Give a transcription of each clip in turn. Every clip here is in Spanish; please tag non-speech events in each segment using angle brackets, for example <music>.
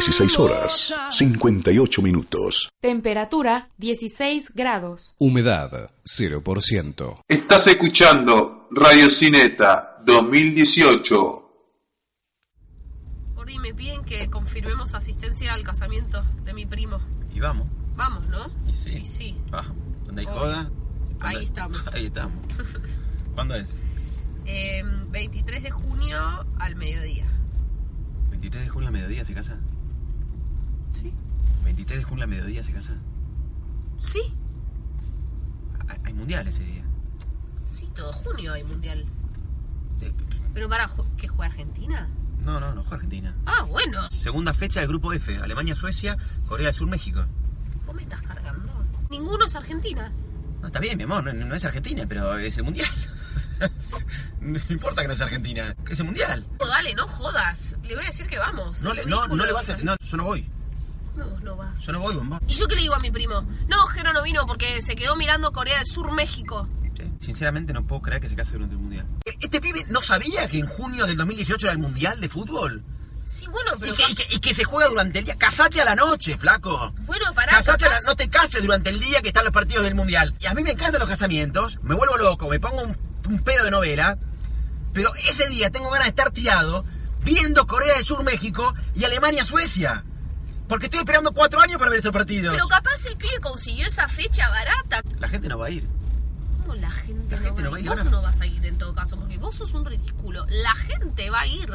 16 horas 58 minutos. Temperatura 16 grados. Humedad 0%. Estás escuchando Radio Cineta 2018. Gordi, me piden que confirmemos asistencia al casamiento de mi primo. Y vamos. Vamos, ¿no? Y sí. Y sí. Va. Donde hay Hoy. joda. Ahí donde- estamos. <laughs> Ahí estamos. <laughs> ¿Cuándo es? Eh, 23 de junio al mediodía. 23 de junio a mediodía se casa. ¿Sí? 23 de junio a mediodía se casa. Sí, Hay, mundial ese día. sí, todo junio hay mundial. Sí. Pero para, ¿qué juega Argentina? No, no, no juega Argentina. Ah, bueno. Segunda fecha del grupo F. Alemania, Suecia, Corea del Sur, México. ¿Vos me estás cargando? Ninguno es Argentina. No, está bien, mi amor, no, no es Argentina, pero es el mundial. <laughs> no importa que no sea Argentina, es el mundial. Oh, dale, no jodas. Le voy a decir que vamos. No, le, no, no le vas que a estás No, yo no voy. ¿Cómo vos no vas? Yo no voy, bomba. ¿Y yo qué le digo a mi primo? No, Jero no vino porque se quedó mirando Corea del Sur, México. Sí, Sinceramente no puedo creer que se case durante el mundial. ¿Este pibe no sabía que en junio del 2018 era el mundial de fútbol? Sí, bueno, Y pero... que, y que- y que se juega durante el día. Casate a la noche, flaco. Bueno, pará. Casate a la- no te cases durante el día que están los partidos del mundial. Y a mí me encantan los casamientos, me vuelvo loco, me pongo un, un pedo de novela. Pero ese día tengo ganas de estar tirado viendo Corea del Sur, México y Alemania, Suecia. Porque estoy esperando cuatro años para ver estos partidos. Pero capaz el pibe consiguió esa fecha barata. La gente no va a ir. ¿Cómo la gente, La no, gente va no va a ir Vos ahora. no vas a ir en todo caso, porque vos sos un ridículo. La gente va a ir.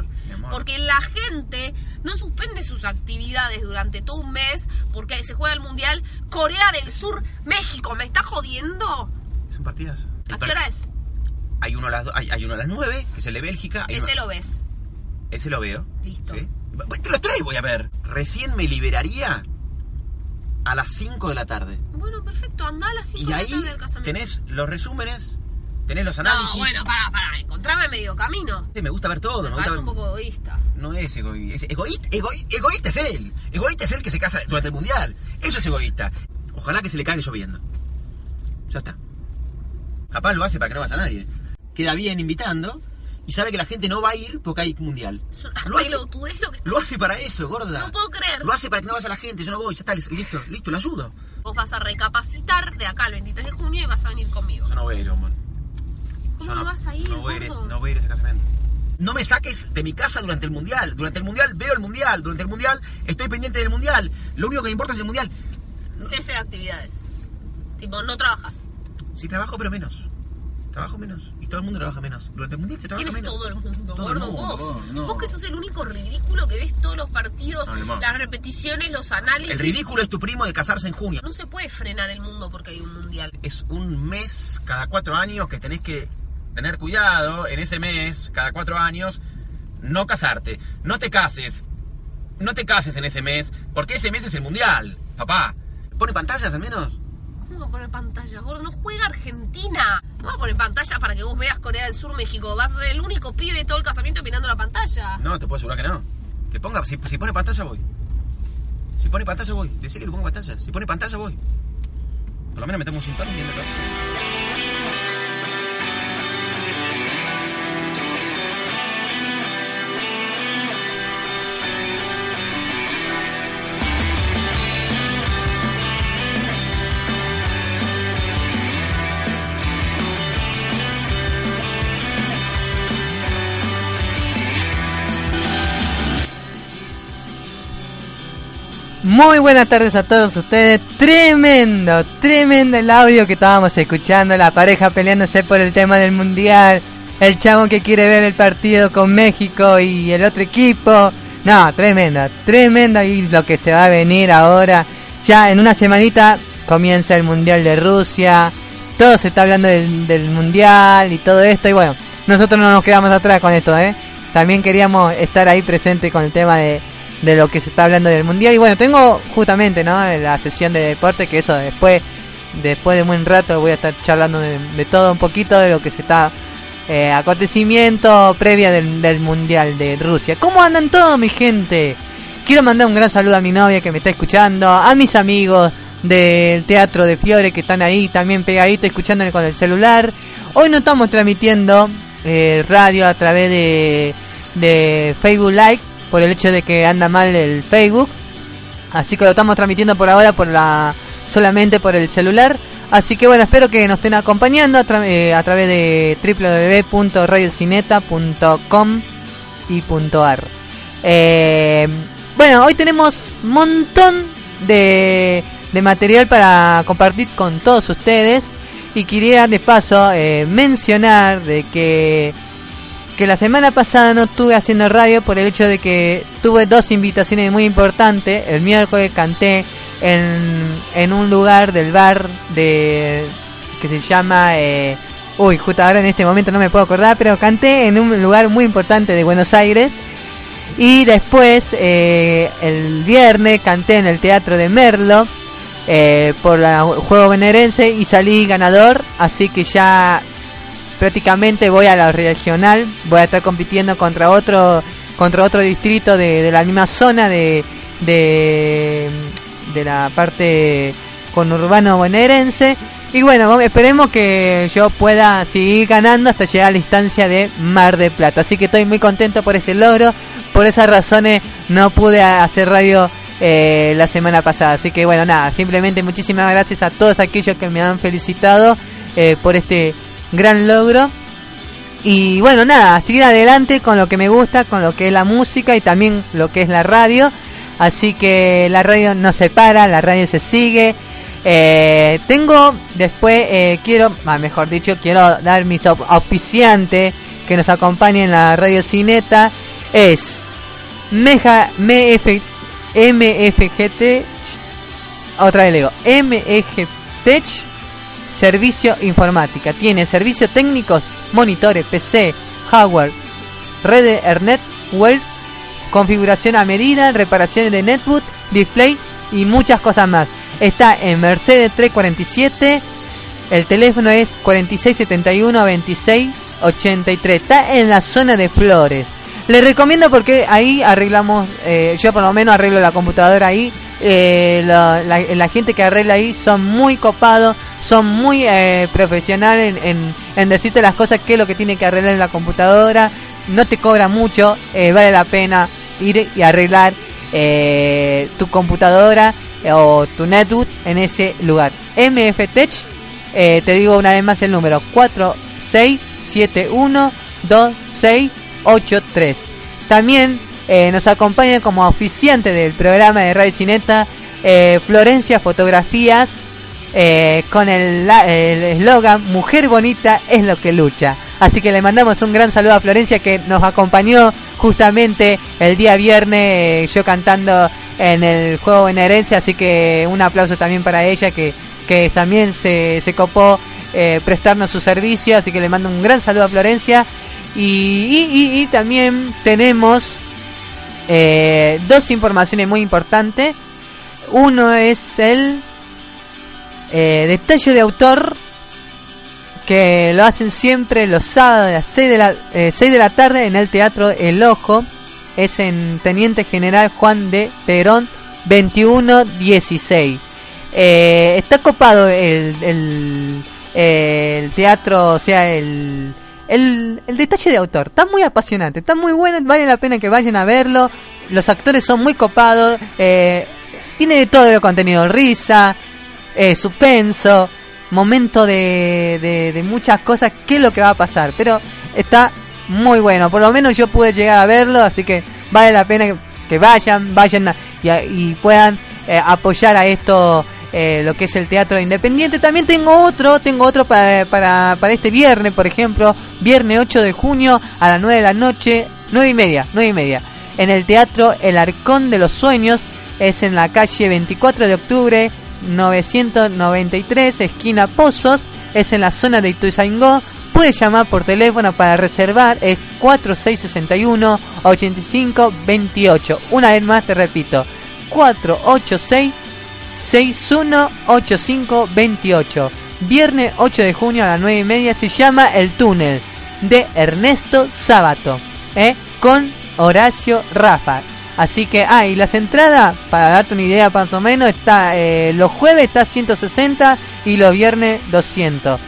Porque la gente no suspende sus actividades durante todo un mes porque se juega el Mundial Corea del Sur, México. ¿Me está jodiendo? Es un partidazo. ¿A qué hora es? Hay uno a las, do- hay, hay uno a las 9, que es el de Bélgica. hay Ese uno- lo ves. Ese lo veo. Listo. ¿Sí? Te los tres voy a ver. Recién me liberaría a las 5 de la tarde. Bueno, perfecto. Andá a las 5 Y de la tarde del casamiento. tenés los resúmenes, tenés los análisis. No, bueno, pará, pará. Encontrame medio camino. Sí, Me gusta ver todo. Me me gusta un poco egoísta. No es egoísta. Es egoísta, egoí- egoísta es él. Egoísta es él que se casa durante el mundial. Eso es egoísta. Ojalá que se le cague lloviendo. Ya está. Capaz lo hace para que no vaya a nadie. Queda bien invitando y sabe que la gente no va a ir porque hay mundial. Lo hace, pelotudez lo que lo hace para eso, gorda. No puedo creer. Lo hace para que no vaya la gente. Yo no voy, ya está, listo, listo, lo ayudo. Vos vas a recapacitar de acá el 23 de junio y vas a venir conmigo. Yo no voy a ir, amor. ¿Cómo no vas a ir, No voy a ir, no voy a ir a ese casamiento. No me saques de mi casa durante el mundial. Durante el mundial veo el mundial. Durante el mundial estoy pendiente del mundial. Lo único que me importa es el mundial. Cese de actividades. Tipo, no trabajas. Sí, trabajo, pero menos. Trabajo menos. Y todo el mundo trabaja menos. Durante el mundial se trabaja ¿Quién es todo el mundo, Todo el gordo? mundo, vos. vos, no. Vos que sos el único ridículo que ves todos los partidos, No, las repeticiones, los análisis. El ridículo es tu primo de casarse en junio. No se puede frenar el mundo porque hay un mundial. Es un mes cada cuatro años que tenés que tener cuidado en ese mes, cada cuatro años, no casarte. No te cases. No te cases en ese mes, porque ese mes es el mundial, papá. ¿Pone pantallas al menos? ¿Cómo va a poner pantalla, gordo? No juega Argentina. No va a poner pantalla para que vos veas Corea del Sur, México. Vas a ser el único pibe de todo el casamiento mirando la pantalla. No, te puedo asegurar que no. Que ponga, si, si pone pantalla voy. Si pone pantalla voy. Decirle que ponga pantalla. Si pone pantalla voy. Por lo menos me tomo un sintón viendo el Muy buenas tardes a todos ustedes. Tremendo, tremendo el audio que estábamos escuchando. La pareja peleándose por el tema del mundial. El chavo que quiere ver el partido con México y el otro equipo. No, tremendo, tremendo. Y lo que se va a venir ahora. Ya en una semanita comienza el mundial de Rusia. Todo se está hablando del, del mundial y todo esto. Y bueno, nosotros no nos quedamos atrás con esto, ¿eh? También queríamos estar ahí presente con el tema de, de lo que se está hablando del mundial. Y bueno, tengo justamente, ¿no? La sesión de deporte, que eso después, después de un buen rato voy a estar charlando de, todo un poquito de lo que se está eh, acontecimiento previa del, del mundial de Rusia. ¿Cómo andan todos, mi gente? Quiero mandar un gran saludo a mi novia que me está escuchando, a mis amigos del Teatro de Fiore que están ahí también pegaditos escuchándole con el celular. Hoy no estamos transmitiendo eh, radio a través de, de Facebook Live por el hecho de que anda mal el Facebook. Así que lo estamos transmitiendo por ahora por la solamente por el celular. Así que bueno, espero que nos estén acompañando a, eh, través de www.radiocineta.com y .ar. Eh, bueno, hoy tenemos un montón de, de material para compartir con todos ustedes y quería de paso eh, mencionar de que que la semana pasada no estuve haciendo radio por el hecho de que tuve dos invitaciones muy importantes. El miércoles canté en, en un lugar del bar de que se llama eh, uy justo ahora en este momento no me puedo acordar pero canté en un lugar muy importante de Buenos Aires y después eh, el viernes canté en el teatro de Merlo eh, por el juego venerense y salí ganador así que ya prácticamente voy a la regional, voy a estar compitiendo contra otro contra otro distrito de, la misma zona de, de, de la parte conurbano bonaerense. Y bueno, esperemos que yo pueda seguir ganando hasta llegar a la instancia de Mar de Plata. Así que estoy muy contento por ese logro. Por esas razones no pude hacer radio eh, la semana pasada. Así que bueno, nada, simplemente muchísimas gracias a todos aquellos que me han felicitado eh, por este gran logro. Y bueno, nada, seguir adelante con lo que me gusta, con lo que es la música y también lo que es la radio. Así que la radio no se para, la radio se sigue. Eh, tengo después, eh, quiero, ah, mejor dicho, quiero dar mis au- auspiciantes que nos acompañen en la radio Cineta. Es Meja, MF, MFGT, otra vez le digo, Tech Servicio Informática. Tiene servicios técnicos, monitores, PC, hardware, red Ethernet, web, configuración a medida, reparaciones de netbook, display y muchas cosas más. Está en Mercedes 347. El teléfono es 4671 26 83. Está en la zona de Flores. Les recomiendo porque ahí arreglamos, eh, yo por lo menos arreglo la computadora ahí. Eh, la, gente que arregla ahí son muy copados, son muy eh, profesionales en, decirte las cosas, qué es lo que tiene que arreglar en la computadora. No te cobra mucho, eh, vale la pena ir y arreglar tu computadora o tu netbook en ese lugar. MF Tech, eh, te digo una vez más el número 46712683. También eh, nos acompaña como auspiciante del programa de Radio Cineta eh, Florencia Fotografías eh, con el eslogan Mujer bonita es lo que lucha. Así que le mandamos un gran saludo a Florencia que nos acompañó justamente el día viernes yo cantando en el juego en herencia, así que un aplauso también para ella que, que también se, se copó prestarnos su servicio, así que le mando un gran saludo a Florencia. Y- y también tenemos eh, dos informaciones muy importantes. Uno es el eh, detalle de autor que lo hacen siempre los sábados a las 6 de, la, eh, 6 de la tarde en el Teatro El Ojo. Es en Teniente General Juan de Perón 2116. Eh, está copado el, el, el teatro, o sea, el, el, el detalle de autor. Está muy apasionante, está muy bueno, vale la pena que vayan a verlo. Los actores son muy copados. Eh, tiene de todo el contenido, risa, eh, suspenso, momento de, de, muchas cosas, qué es lo que va a pasar. Pero está muy bueno, por lo menos yo pude llegar a verlo, así que vale la pena que, vayan, vayan a- y, y puedan eh, apoyar a esto. Eh, lo que es el teatro independiente. También tengo otro tengo otro para, este viernes por ejemplo viernes 8 de junio a las 9 de la noche 9 y media 9 y media en el teatro El Arcón de los Sueños. Es en la calle 24 de octubre 993 esquina Pozos. Es en la zona de Ituzaingó. Puede llamar por teléfono para reservar. Es 4661 85 28 una vez más te repito 486 618528 Viernes 8 de junio a las 9 y media se llama El Túnel de Ernesto Sábato ¿eh? con Horacio Rafa. Así que, ah, y las entradas, para darte una idea más o menos, está eh, los jueves está 160 y los viernes 200.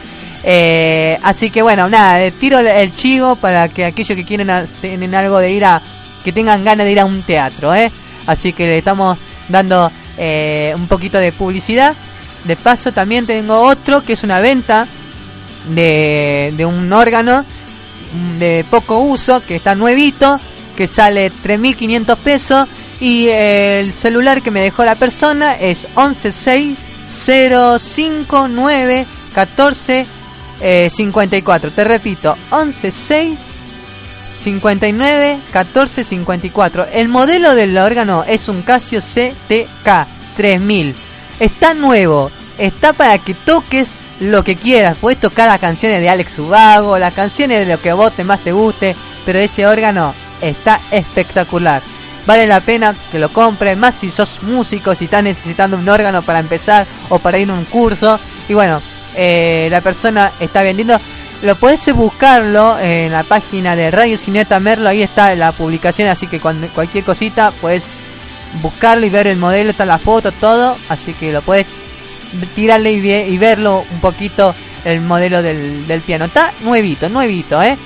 Eh, así que bueno, nada, eh, tiro el, chivo para que aquellos que quieren a- tienen algo de ir a que tengan ganas de ir a un teatro, ¿eh? Así que le estamos dando eh, un poquito de publicidad. De paso también tengo otro que es una venta de, de un órgano de poco uso que está nuevito, que sale 3.500 pesos y el celular que me dejó la persona es 116 14 54. Te repito, 116 59 14 54. El modelo del órgano es un Casio CTK 3000. Está nuevo, está para que toques lo que quieras. Puedes tocar las canciones de Alex Ubago, las canciones de lo que a vos te más te guste, pero ese órgano está espectacular. Vale la pena que lo compres, más si sos músico, si estás necesitando un órgano para empezar o para ir a un curso. Y bueno, eh, la persona está vendiendo. Lo podés buscarlo en la página de Radio Cineta Merlo, ahí está la publicación, así que cuando, cualquier cosita puedes buscarlo y ver el modelo, está la foto, todo, así que lo puedes tirarle y, y verlo un poquito el modelo del, del piano. Está nuevito, nuevito, ¿eh?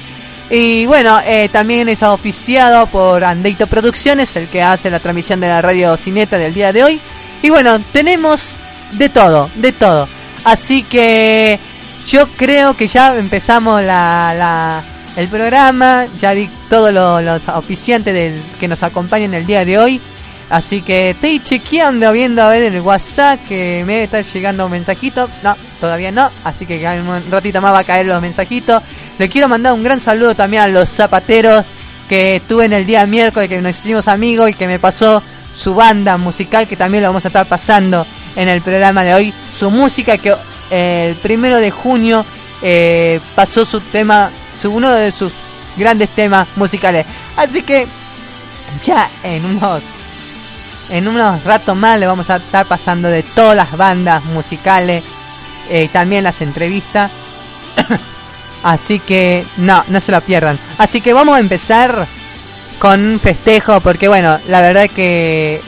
Y bueno, eh, también es oficiado por Andeito Producciones, el que hace la transmisión de la radio Cineta del día de hoy. Y bueno, tenemos de todo, de todo. Así que yo creo que ya empezamos la, la el programa, ya di todos los, oficiantes del, que nos acompañan el día de hoy. Así que estoy chequeando, viendo a ver el WhatsApp que me está llegando un mensajito. No, todavía no. Así que un ratito más va a caer los mensajitos. Le quiero mandar un gran saludo también a los zapateros que estuve en el día miércoles, que nos hicimos amigos y que me pasó su banda musical, que también lo vamos a estar pasando en el programa de hoy. Su música que el primero de junio eh, pasó su tema, su, uno de sus grandes temas musicales. Así que ya en unos en unos ratos más le vamos a estar pasando de todas las bandas musicales y eh, también las entrevistas. <coughs> Así que no, no se lo pierdan. Así que vamos a empezar con un festejo porque bueno, la verdad que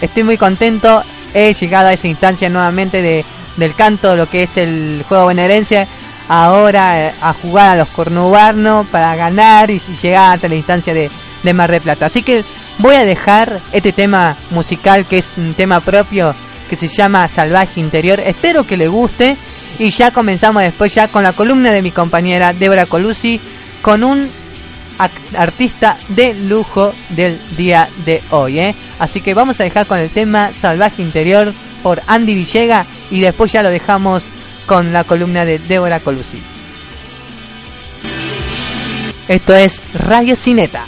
estoy muy contento. He llegado a esa instancia nuevamente de, del canto, lo que es el juego bonaerense. Ahora eh, a jugar a los cornubarnos para ganar y, llegar hasta la instancia de, de Mar de Plata. Así que voy a dejar este tema musical que es un tema propio que se llama Salvaje Interior. Espero que le guste y ya comenzamos después ya con la columna de mi compañera Débora Colusi con un artista de lujo del día de hoy. ¿eh? Así que vamos a dejar con el tema Salvaje Interior por Andy Villega y después ya lo dejamos con la columna de Débora Colusi. Esto es Radio Cineta.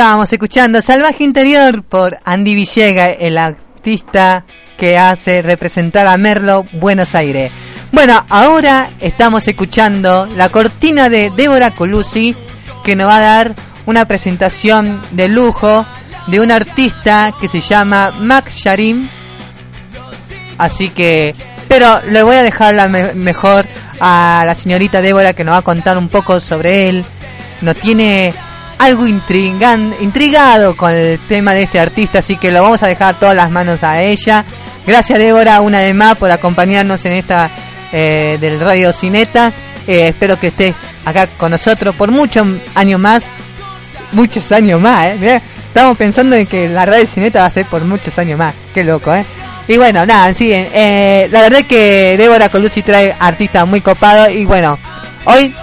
Estábamos escuchando Salvaje Interior por Andy Villega, el artista que hace representar a Merlo Buenos Aires. Bueno, ahora estamos escuchando la cortina de Débora Colusi que nos va a dar una presentación de lujo de un artista que se llama Mac Sharim. Así que, pero le voy a dejar la me- mejor a la señorita Débora que nos va a contar un poco sobre él. Nos tiene algo intrigan, intrigado con el tema de este artista, así que lo vamos a dejar todas las manos a ella. Gracias Débora una vez más por acompañarnos en esta eh, del Radio Cineta. Eh, espero que estés acá con nosotros por muchos años más. Muchos años más, ¿eh? Estamos pensando en que la Radio Cineta va a ser por muchos años más. Qué loco, ¿eh? Y bueno, nada, sí, eh, la verdad es que Débora Colucci trae artistas muy copados y bueno, hoy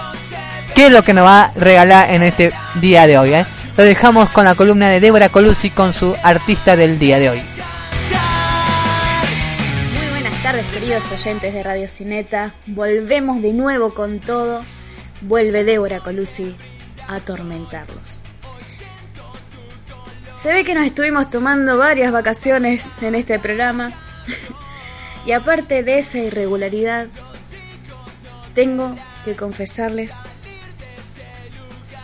qué es lo que nos va a regalar en este día de hoy. ¿eh? Lo dejamos con la columna de Débora Colucci con su artista del día de hoy. Muy buenas tardes queridos oyentes de Radio Cineta. Volvemos de nuevo con todo. Vuelve Débora Colusi a atormentarlos. Se ve que nos estuvimos tomando varias vacaciones en este programa. <laughs> y aparte de esa irregularidad, tengo que confesarles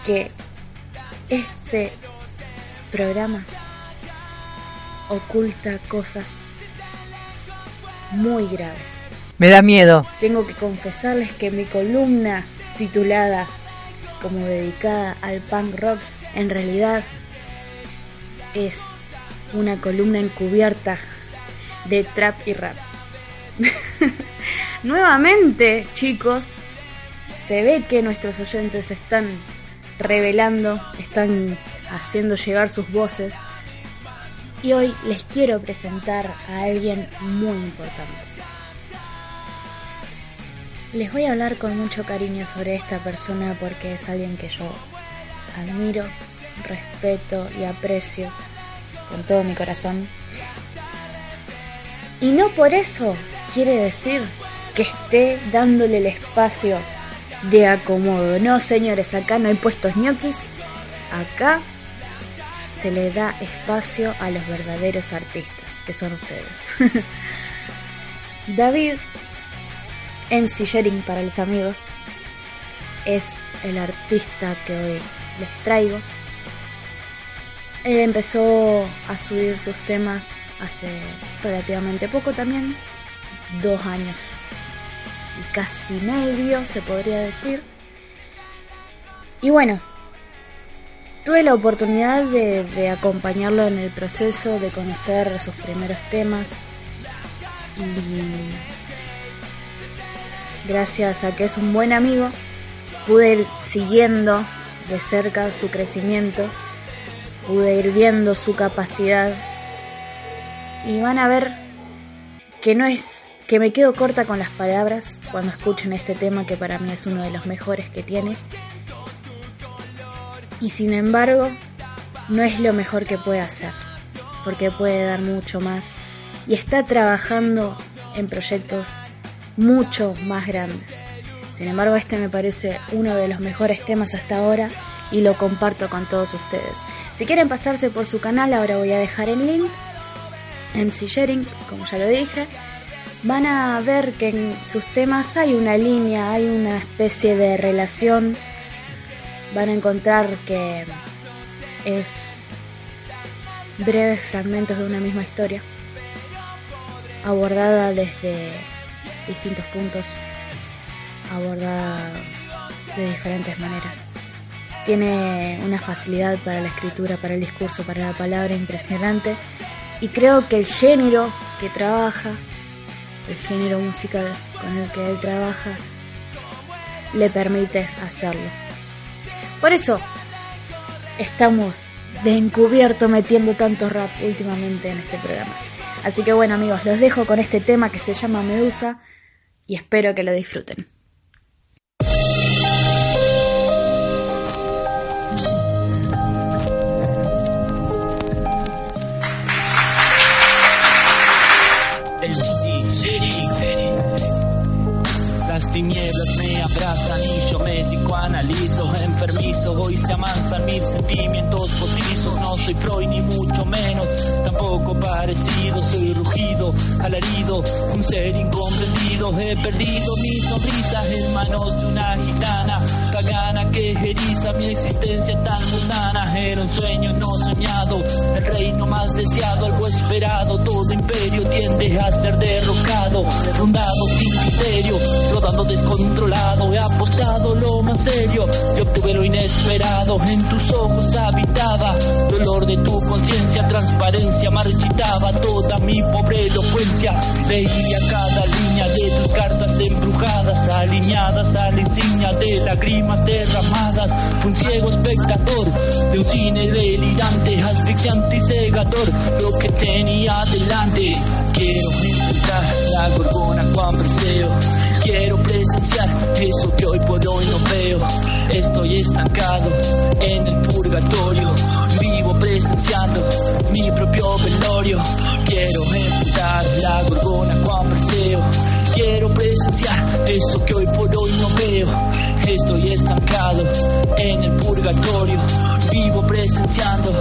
que este programa oculta cosas muy graves. Me da miedo. Tengo que confesarles que mi columna titulada como dedicada al punk rock en realidad es una columna encubierta de trap y rap. <laughs> Nuevamente, chicos, se ve que nuestros oyentes están revelando, están haciendo llegar sus voces. Y hoy les quiero presentar a alguien muy importante. Les voy a hablar con mucho cariño sobre esta persona porque es alguien que yo admiro, respeto y aprecio con todo mi corazón. Y no por eso quiere decir que esté dándole el espacio de acomodo. No, señores, acá no hay puestos ñoquis. Acá se le da espacio a los verdaderos artistas, que son ustedes. <laughs> David MC Shering para los amigos es el artista que hoy les traigo. Él empezó a subir sus temas hace relativamente poco también, dos años casi medio se podría decir. Y bueno, tuve la oportunidad de, de acompañarlo en el proceso, de conocer sus primeros temas y gracias a que es un buen amigo, pude ir siguiendo de cerca su crecimiento, pude ir viendo su capacidad y van a ver que no es que me quedo corta con las palabras cuando escuchen este tema que para mí es uno de los mejores que tiene. Y sin embargo, no es lo mejor que puede hacer, porque puede dar mucho más y está trabajando en proyectos mucho más grandes. Sin embargo, este me parece uno de los mejores temas hasta ahora y lo comparto con todos ustedes. Si quieren pasarse por su canal, ahora voy a dejar el link en Sharing, como ya lo dije. Van a ver que en sus temas hay una línea, hay una especie de relación. Van a encontrar que es breves fragmentos de una misma historia, abordada desde distintos puntos, abordada de diferentes maneras. Tiene una facilidad para la escritura, para el discurso, para la palabra impresionante y creo que el género que trabaja, el género musical con el que él trabaja, le permite hacerlo. Por eso estamos de encubierto metiendo tanto rap últimamente en este programa. Así que bueno amigos, los dejo con este tema que se llama Medusa y espero que lo disfruten. Soy Freud ni mucho menos, tampoco parecido. Soy rugido, alarido, un ser incomprendido. He perdido mi sonrisa en manos de una gitana pagana que eriza mi existencia tan mundana. Era un sueño no soñado, el reino más deseado, algo esperado. Todo imperio tiende a ser derrocado, rondado sin criterio, rodando descontrolado. He apostado lo más serio y obtuve lo inesperado. En tus ojos habitaba dolor de tu conciencia, transparencia marchitaba toda mi pobre elocuencia. Leía cada línea de cartas embrujadas, alineadas a la insignia de lágrimas derramadas. Un ciego espectador de un cine delirante, asfixiante y cegador. Lo que tenía delante, quiero enfrentar la gorgona Juan Perseo. Quiero presenciar eso que hoy por hoy no veo. Estoy estancado en el purgatorio. Vivo presenciando mi propio velorio. Quiero enfrentar la gorgona Juan Perseo. Quiero presenciar eso que hoy por hoy no veo. Estoy estancado en el purgatorio. Vivo presenciando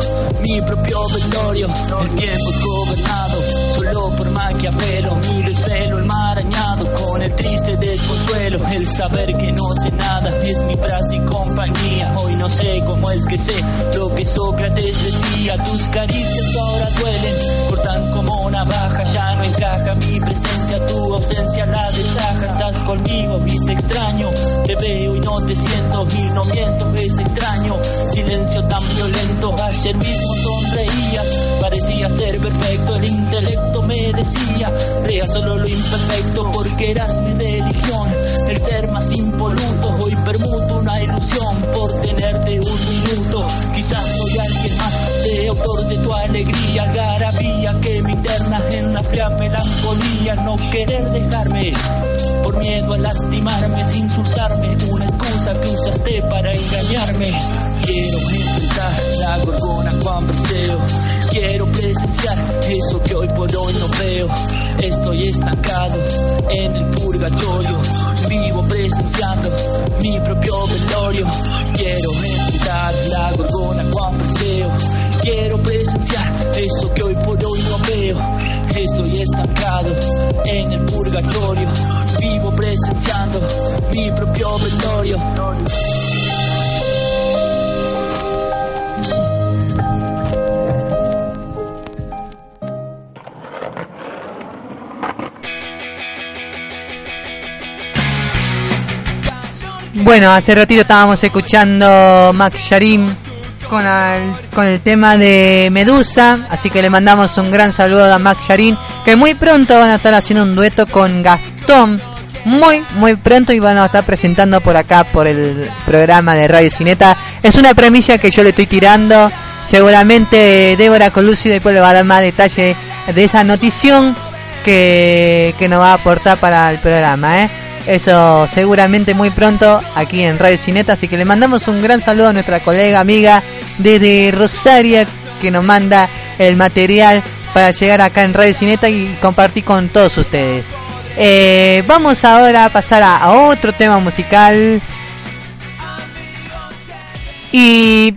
mi propio velorio. El tiempo es gobernado solo por Maquiavelo. Mi desvelo enmarañado con el triste desconsuelo. El saber que no sé nada es mi frase y compañía. Hoy no sé cómo es que sé lo que Sócrates decía. Tus caricias ahora duelen, cortan como navaja. Ya no encaja mi presencia, tu ausencia la deshaja. Estás conmigo y te extraño. Te veo y no te siento y no miento, es extraño. Silencio tan violento, ayer mismo sonreías. Parecía ser perfecto, el intelecto me decía. Crea solo lo imperfecto porque eras mi religión. El ser más impoluto, hoy permuto una ilusión por tenerte un minuto. Quizás soy alguien más, sea autor de tu alegría, garabía que me interna en la fría melancolía. No querer dejarme por miedo a lastimarme, sin insultarme, que usaste para engañarme. Quiero enfrentar la gorgona Juan Perseo. Quiero presenciar eso que hoy por hoy no veo. Estoy estancado en el purgatorio. Vivo presenciando mi propio velorio. Quiero enfrentar la gorgona Juan Perseo. Quiero presenciar eso que hoy por hoy no veo. Estoy estancado en el purgatorio. Mi propio. Bueno, hace ratito estábamos escuchando Max Sharim con el, con el tema de Medusa, así que le mandamos un gran saludo a Max Sharim, que muy pronto van a estar haciendo un dueto con Gastón, muy, muy pronto y van a estar presentando por acá, por el programa de Radio Cineta. Es una premisa que yo le estoy tirando, seguramente Débora Colucci después le va a dar más detalle de esa notición que, que nos va a aportar para el programa, ¿eh? Eso seguramente muy pronto aquí en Radio Cineta, así que le mandamos un gran saludo a nuestra colega amiga desde Rosaria que nos manda el material para llegar acá en Radio Cineta y compartir con todos ustedes. Eh, vamos ahora a pasar a, otro tema musical y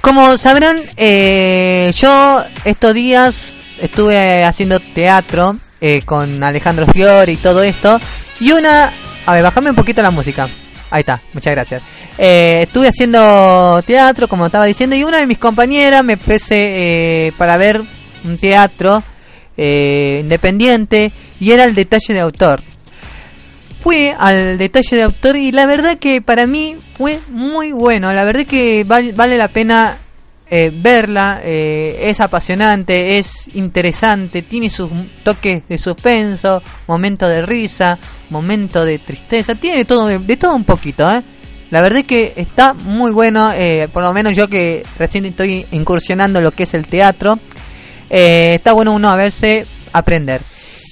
como sabrán, eh, yo estos días estuve haciendo teatro eh, con Alejandro Fiori y todo esto. Y una... A ver, bajame un poquito la música. Ahí está, muchas gracias. Eh, estuve haciendo teatro, como estaba diciendo, y una de mis compañeras me pese eh, para ver un teatro eh, independiente y era el detalle de autor. Fui al detalle de autor y la verdad que para mí fue muy bueno. La verdad que vale, la pena eh, verla, eh, es apasionante, es interesante, tiene sus toques de suspenso, momento de risa, momento de tristeza, tiene todo, de todo un poquito. La verdad es que está muy bueno, por lo menos yo que recién estoy incursionando lo que es el teatro, eh, está bueno uno a verse aprender.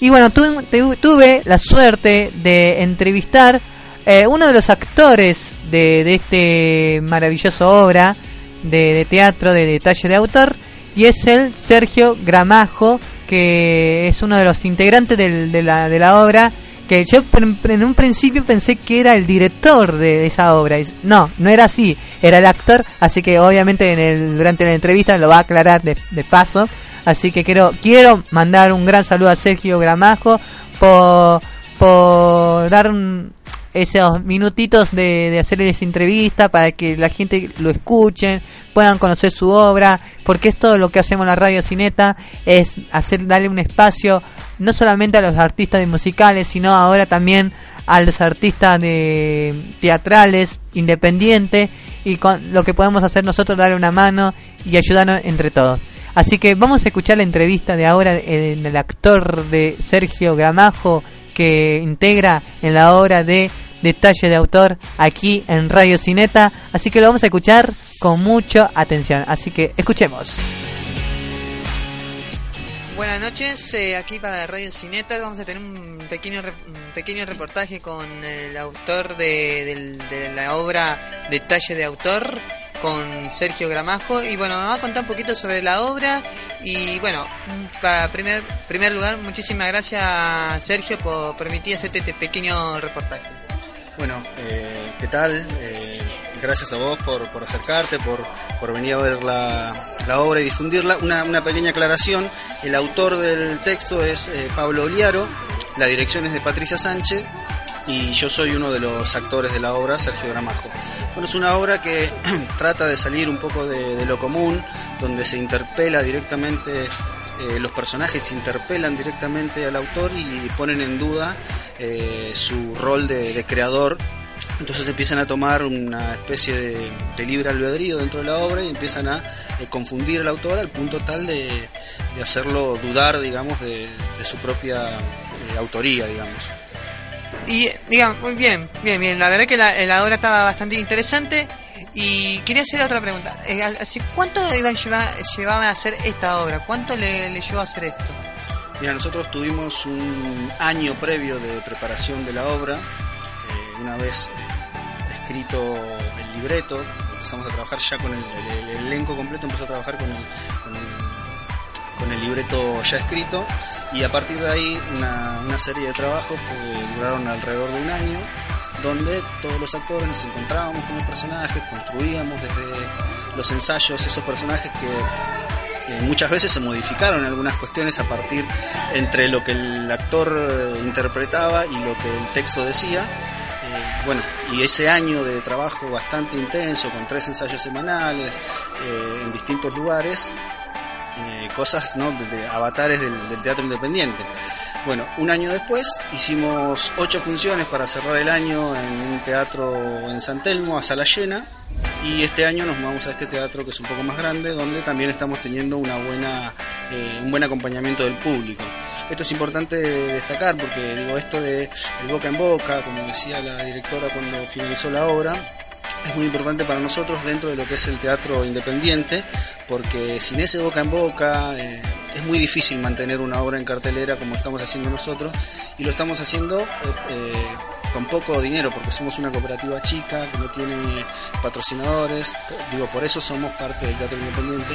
Y bueno, tu, tu, tuve la suerte de entrevistar eh, uno de los actores de, de este maravilloso obra, de, de, teatro de detalle de autor y es el Sergio Gramajo que es uno de los integrantes del, de, la, de la obra que yo en un principio pensé que era el director de esa obra. No, no era así, era el actor, así que obviamente en el, durante la entrevista lo va a aclarar de, de paso. Así que quiero, quiero mandar un gran saludo a Sergio Gramajo por, por dar un- esos minutitos de, de hacer esa entrevista para que la gente lo escuchen, puedan conocer su obra, porque es lo que hacemos en la radio Cineta, es hacer darle un espacio no solamente a los artistas de musicales, sino ahora también a los artistas de teatrales independientes y con lo que podemos hacer nosotros darle una mano y ayudarnos entre todos. Así que vamos a escuchar la entrevista de ahora eh, del actor de Sergio Gramajo que integra en la obra de Detalle de Autor aquí en Radio Cineta. Así que lo vamos a escuchar con mucha atención. Así que escuchemos. Buenas noches, eh, aquí para Radio Cineta. Vamos a tener un pequeño un pequeño reportaje con el autor de, la obra Detalle de Autor, con Sergio Gramajo, y bueno, nos va a contar un poquito sobre la obra, y bueno, para primer, primer lugar, muchísimas gracias Sergio por permitir hacerte este pequeño reportaje. Bueno, eh, ¿qué tal? Eh, gracias a vos por, por acercarte, por, por venir a ver la, la obra y difundirla. Una, una pequeña aclaración, el autor del texto es eh, Pablo Oliaro, la dirección es de Patricia Sánchez y yo soy uno de los actores de la obra, Sergio Gramajo. Bueno, es una obra que <clears throat> trata de salir un poco de, de lo común, donde se interpela directamente eh, los personajes interpelan directamente al autor y ponen en duda eh, su rol de, creador. Entonces empiezan a tomar una especie de, libre albedrío dentro de la obra y empiezan a eh, confundir al autor al punto tal de, hacerlo dudar, digamos, de, su propia eh, autoría, digamos. Y digamos, muy bien, bien, bien. La verdad que la, la obra estaba bastante interesante. Y quería hacer otra pregunta. Eh, ¿Hace cuánto lleva- llevaban a hacer esta obra? ¿Cuánto le, le llevó a hacer esto? Mira, nosotros tuvimos un año previo de preparación de la obra. Eh, una vez eh, escrito el libreto, empezamos a trabajar ya con el elenco completo, empezó a trabajar con el, con el, con el libreto ya escrito. Y a partir de ahí una, una serie de trabajos que duraron alrededor de un año, donde todos los actores nos encontrábamos con los personajes, construíamos desde los ensayos esos personajes que muchas veces se modificaron algunas cuestiones a partir entre lo que el actor eh, interpretaba y lo que el texto decía. Eh, bueno, y ese año de trabajo bastante intenso, con tres ensayos semanales eh, en distintos lugares, eh, cosas, ¿no? de, de avatares del, teatro independiente. Bueno, un año después hicimos ocho funciones para cerrar el año en un teatro en San Telmo, a sala llena, y este año nos vamos a este teatro que es un poco más grande, donde también estamos teniendo una buena, eh, un buen acompañamiento del público. Esto es importante destacar porque digo esto de boca en boca, como decía la directora cuando finalizó la obra, es muy importante para nosotros dentro de lo que es el teatro independiente, porque sin ese boca en boca eh, es muy difícil mantener una obra en cartelera como estamos haciendo nosotros, y lo estamos haciendo eh, con poco dinero, porque somos una cooperativa chica que no tiene patrocinadores, digo, por eso somos parte del teatro independiente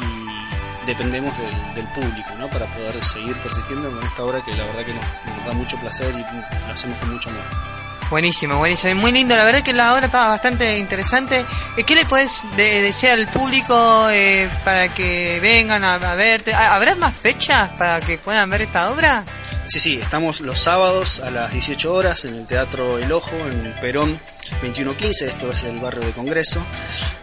y dependemos del, público, ¿no? Para poder seguir persistiendo con esta obra que la verdad que nos, nos da mucho placer y lo hacemos con mucho amor. Buenísimo, buenísimo. Muy lindo, la verdad que la obra estaba bastante interesante. Eh, ¿Qué le puedes de- desear al público eh, para que vengan a, a verte? ¿Ha- ¿Habrá más fechas para que puedan ver esta obra? Sí, sí, estamos los sábados a las 18 horas en el Teatro El Ojo, en Perón 2115, esto es el barrio de Congreso.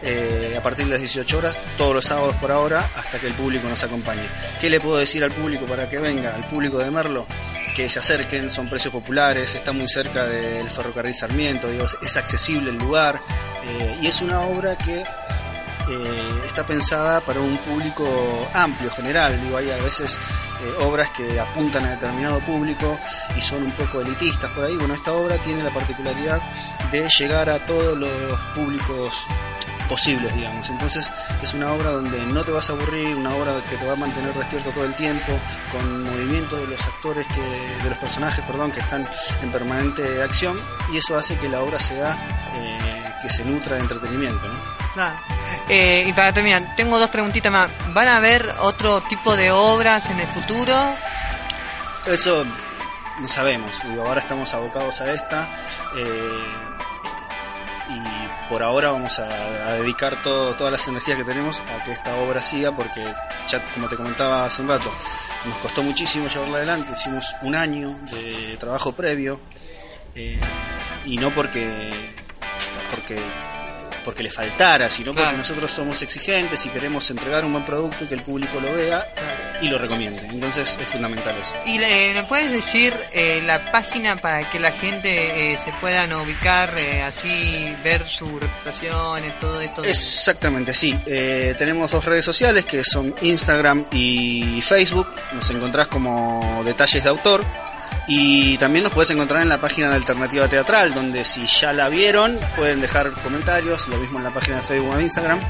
Eh, a partir de las 18 horas, todos los sábados por ahora, hasta que el público nos acompañe. ¿Qué le puedo decir al público para que venga? Al público de Merlo, que se acerquen, son precios populares, está muy cerca del ferrocarril Sarmiento, digo, es accesible el lugar eh, y es una obra que está pensada para un público amplio, general. Digo, hay a veces eh, obras que apuntan a determinado público y son un poco elitistas por ahí. Bueno, esta obra tiene la particularidad de llegar a todos los públicos posibles, digamos. Entonces es una obra donde no te vas a aburrir, una obra que te va a mantener despierto todo el tiempo, con movimiento de los actores, que, de los personajes, perdón, que están en permanente acción y eso hace que la obra sea eh, que se nutra de entretenimiento, ¿no? Claro. Eh, y para terminar, tengo dos preguntitas más. ¿Van a haber otro tipo de obras en el futuro? Eso no sabemos. Digo, ahora estamos abocados a esta. eh, y por ahora vamos a, a dedicar todo, todas las energías que tenemos a que esta obra siga porque ya como te comentaba hace un rato nos costó muchísimo llevarla adelante hicimos un año de trabajo previo eh, y no porque porque porque le faltara sino porque nosotros somos exigentes y queremos entregar un buen producto y que el público lo vea y lo recomiende entonces es fundamental eso ¿Y me puedes decir eh, la página para que la gente eh, se puedan ubicar, eh, así ver sus reputaciones, todo esto? Exactamente, sí. Tenemos dos redes sociales que son Instagram y Facebook. Nos encontrás como detalles de autor. Y también nos puedes encontrar en la página de Alternativa Teatral, donde si ya la vieron pueden dejar comentarios, lo mismo en la página de Facebook o Instagram,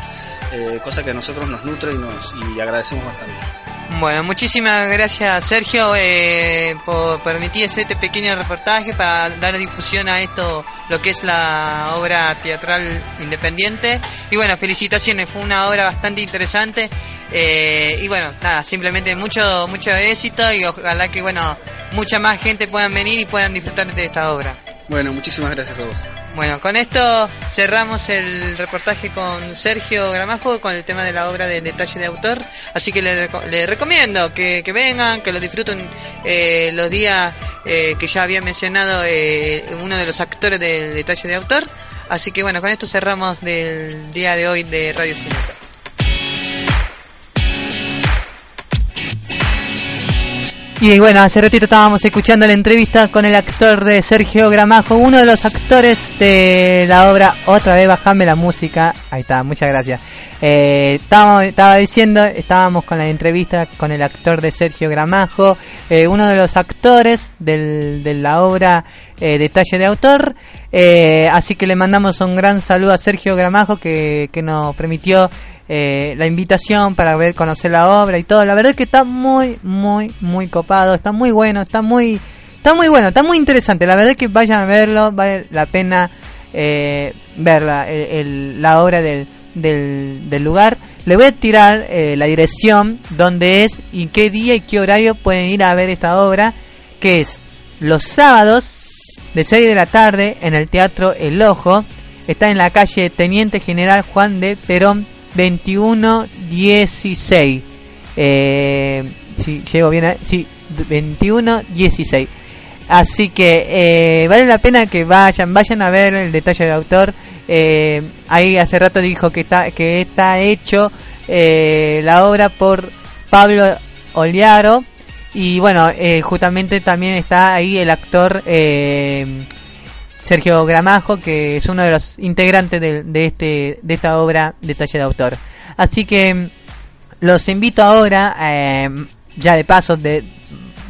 eh, cosa que a nosotros nos nutre y, nos, y agradecemos bastante. Bueno, muchísimas gracias Sergio eh, por permitir este pequeño reportaje para dar difusión a esto, lo que es la obra teatral independiente. Y bueno, felicitaciones, fue una obra bastante interesante. Eh, y bueno, nada, simplemente mucho, mucho éxito y ojalá que bueno, mucha más gente puedan venir y puedan disfrutar de esta obra. Bueno, muchísimas gracias a vos. Bueno, con esto cerramos el reportaje con Sergio Gramajo con el tema de la obra de detalle de autor. Así que le, le recomiendo que, vengan, que lo disfruten eh, los días eh, que ya había mencionado eh, uno de los actores del detalle de autor. Así que bueno, con esto cerramos del día de hoy de Radio Cine. Y bueno, hace ratito estábamos escuchando la entrevista con el actor de Sergio Gramajo, uno de los actores de la obra Otra vez bajame la música. Ahí está, muchas gracias. Eh, estaba diciendo, estábamos con la entrevista con el actor de Sergio Gramajo, eh, uno de los actores del- de la obra eh, Detalle de Autor. Así que le mandamos un gran saludo a Sergio Gramajo que, que nos permitió eh, la invitación para ver, conocer la obra y todo. La verdad es que está muy, muy, muy copado, está muy bueno, está muy, está muy bueno, está muy interesante. La verdad es que vayan a verlo, vale la pena eh, el- la obra del, del, del lugar. Le voy a tirar eh, la dirección donde es y qué día y qué horario pueden ir a ver esta obra, que es los sábados de 6 de la tarde en el Teatro El Ojo. Está en la calle Teniente General Juan de Perón 2116. Eh, si llego bien, a- sí, 2116. Así que eh, vale la pena que vayan, vayan a ver el detalle del autor. Eh, ahí hace rato dijo que está que está hecho eh, la obra por Pablo Oliaro y bueno, justamente también está ahí el actor Sergio Gramajo, que es uno de los integrantes de, de este de esta obra Detalle de Autor. Así que mm, los invito ahora, eh, ya de paso, de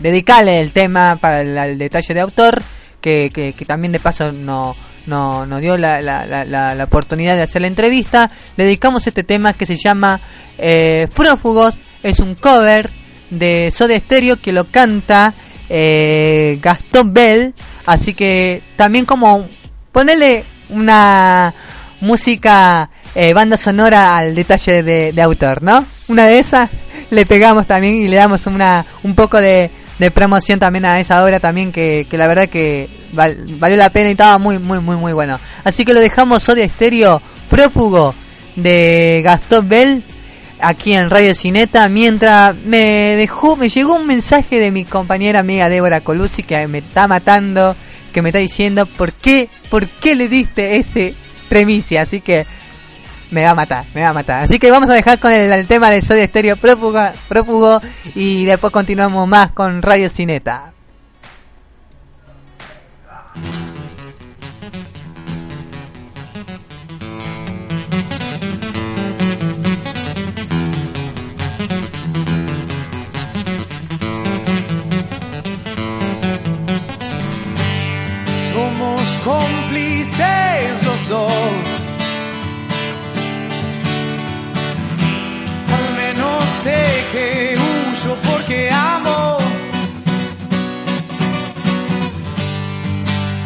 dedicarle el tema para el, el detalle de autor, que, que, también de paso no no, nos dio la, la, la- la oportunidad de hacer la entrevista. Le dedicamos este tema que se llama eh, Prófugos, es un cover de Soda Stereo que lo canta eh, Gastón Bell, así que también como ponerle una música eh, banda sonora al detalle de, de autor, ¿no? Una de esas <laughs> le pegamos también y le damos una un poco de, de promoción también a esa obra también que, la verdad que val- valió la pena y estaba muy muy muy muy bueno. Así que lo dejamos Soda Stereo prófugo de Gastón Bell aquí en Radio Cineta mientras me dejó me llegó un mensaje de mi compañera amiga Débora Colucci que me está matando que me está diciendo por qué por qué le diste ese premicia así que me va a matar me va a matar. Así que vamos a dejar con el, tema de Soda Stereo prófugo, prófugo y después continuamos más con Radio Cineta cómplices los dos. Al menos sé que huyo porque amo.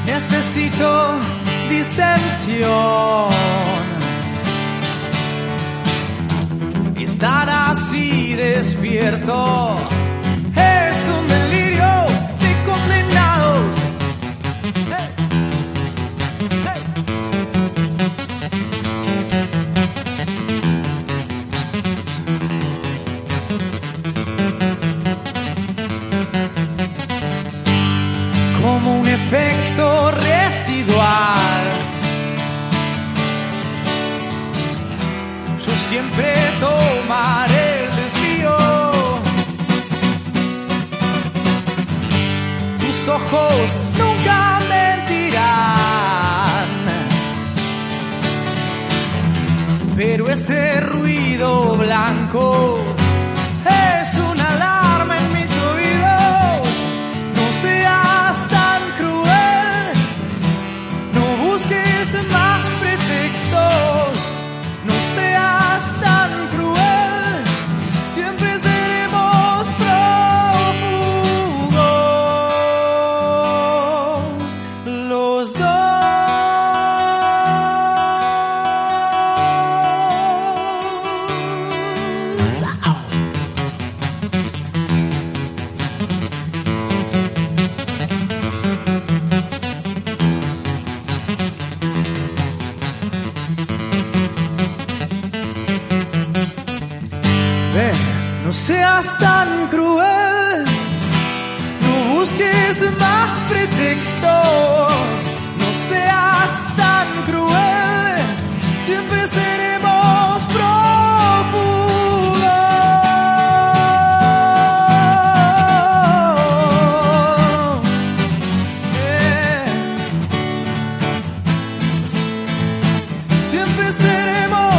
Necesito distensión. Estar así despierto efecto residual. Yo siempre tomaré el desvío. Tus ojos nunca mentirán. Pero ese ruido blanco Siempre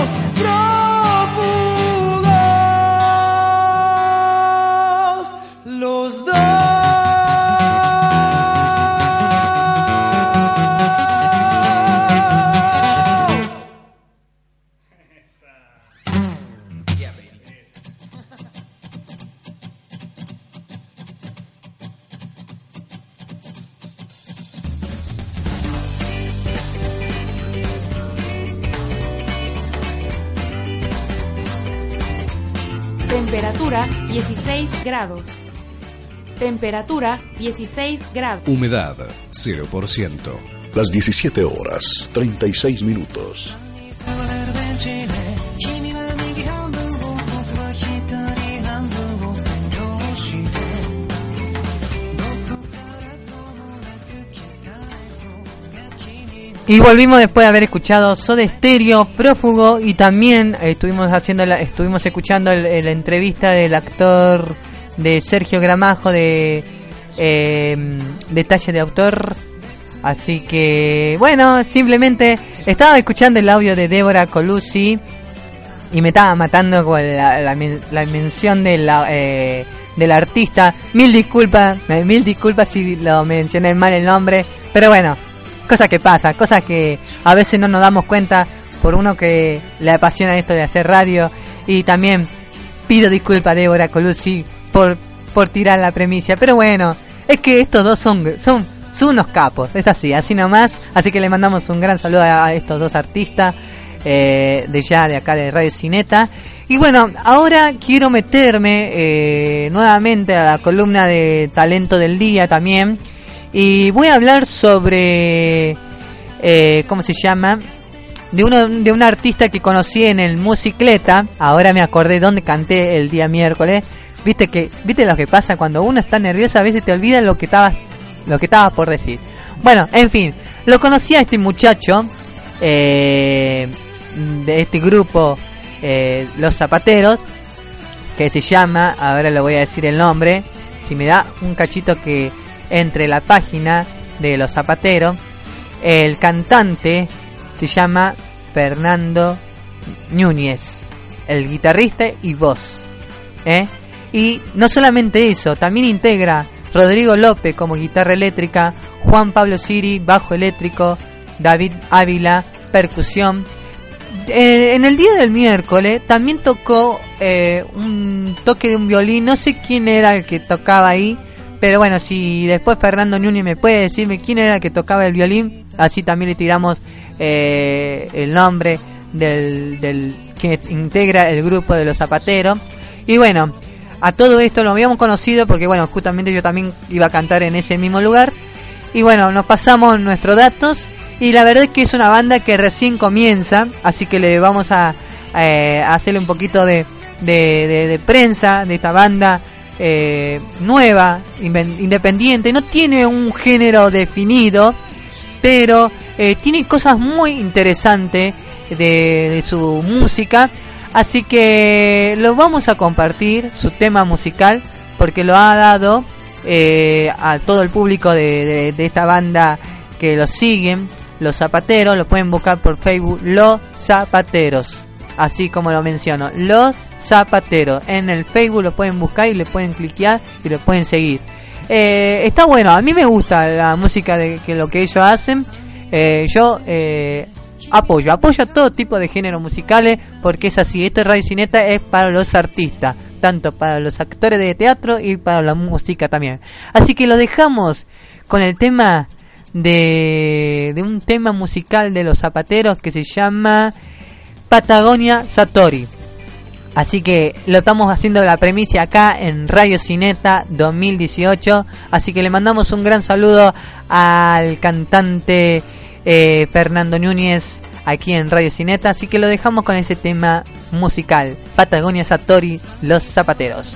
grados. Temperatura 16 grados. Humedad 0%. Las 17 horas 36 minutos. Y volvimos después de haber escuchado Soda Stereo, Prófugo y también estuvimos haciendo la, estuvimos escuchando la entrevista del actor de Sergio Gramajo de eh, Detalle de Autor. Así que bueno, simplemente estaba escuchando el audio de Débora Colucci y me estaba matando con la, la men- la mención de la, eh, del artista. Mil disculpas, mil disculpas si lo mencioné mal el nombre, pero bueno, cosas que pasan, cosas que a veces no nos damos cuenta por uno que le apasiona esto de hacer radio y también pido disculpas Débora Colucci por, por tirar la premisa, pero bueno, es que estos dos son, son, son unos capos, es así, así nomás, así que le mandamos un gran saludo a, a estos dos artistas eh, de ya de acá de Radio Cineta. Y bueno, ahora quiero meterme eh, nuevamente a la columna de talento del día también. Y voy a hablar sobre, eh, ¿cómo se llama? De, uno, de un artista que conocí en el Musicleta. Ahora me acordé dónde canté el día miércoles. Viste que, viste lo que pasa cuando uno está nervioso, a veces te olvidas lo que estabas, lo que estabas por decir. Bueno, en fin, lo conocí a este muchacho eh, de este grupo, eh, Los Zapateros, que se llama, ahora le voy a decir el nombre, si me da un cachito que entre la página de Los Zapateros, el cantante se llama Fernando Núñez, el guitarrista y voz. ¿eh? Y no solamente eso, también integra Rodrigo López como guitarra eléctrica, Juan Pablo Siri, bajo eléctrico, David Ávila, percusión. En el día del miércoles también tocó eh, un toque de un violín, no sé quién era el que tocaba ahí, pero bueno, si después Fernando Núñez me puede decirme quién era el que tocaba el violín, así también le tiramos eh, el nombre del, del que integra el grupo de los zapateros. Y bueno, a todo esto lo habíamos conocido porque bueno, justamente yo también iba a cantar en ese mismo lugar. Y bueno, nos pasamos nuestros datos y la verdad es que es una banda que recién comienza, así que le vamos a, eh, hacerle un poquito de, de, de- prensa de esta banda eh, nueva, independiente, no tiene un género definido, pero eh, tiene cosas muy interesantes de, su música, así que lo vamos a compartir, su tema musical, porque lo ha dado eh, a todo el público de- de esta banda que lo siguen, Los Zapateros, lo pueden buscar por Facebook, Los Zapateros. así como lo menciono, Los Zapateros. En el Facebook lo pueden buscar y le pueden cliquear y lo pueden seguir. Eh, está bueno, a mí me gusta la música de que lo que ellos hacen. Eh, yo eh, apoyo, apoyo a todo tipo de géneros musicales porque es así. Este Radio Cineta es para los artistas, tanto para los actores de teatro y para la música también. Así que lo dejamos con el tema de, de un tema musical de los zapateros que se llama Patagonia Satori. Así que lo estamos haciendo la premisa acá en Radio Cineta 2018. Así que le mandamos un gran saludo al cantante eh, Fernando Núñez aquí en Radio Cineta. Así que lo dejamos con ese tema musical. Patagonia Satori, Los Zapateros.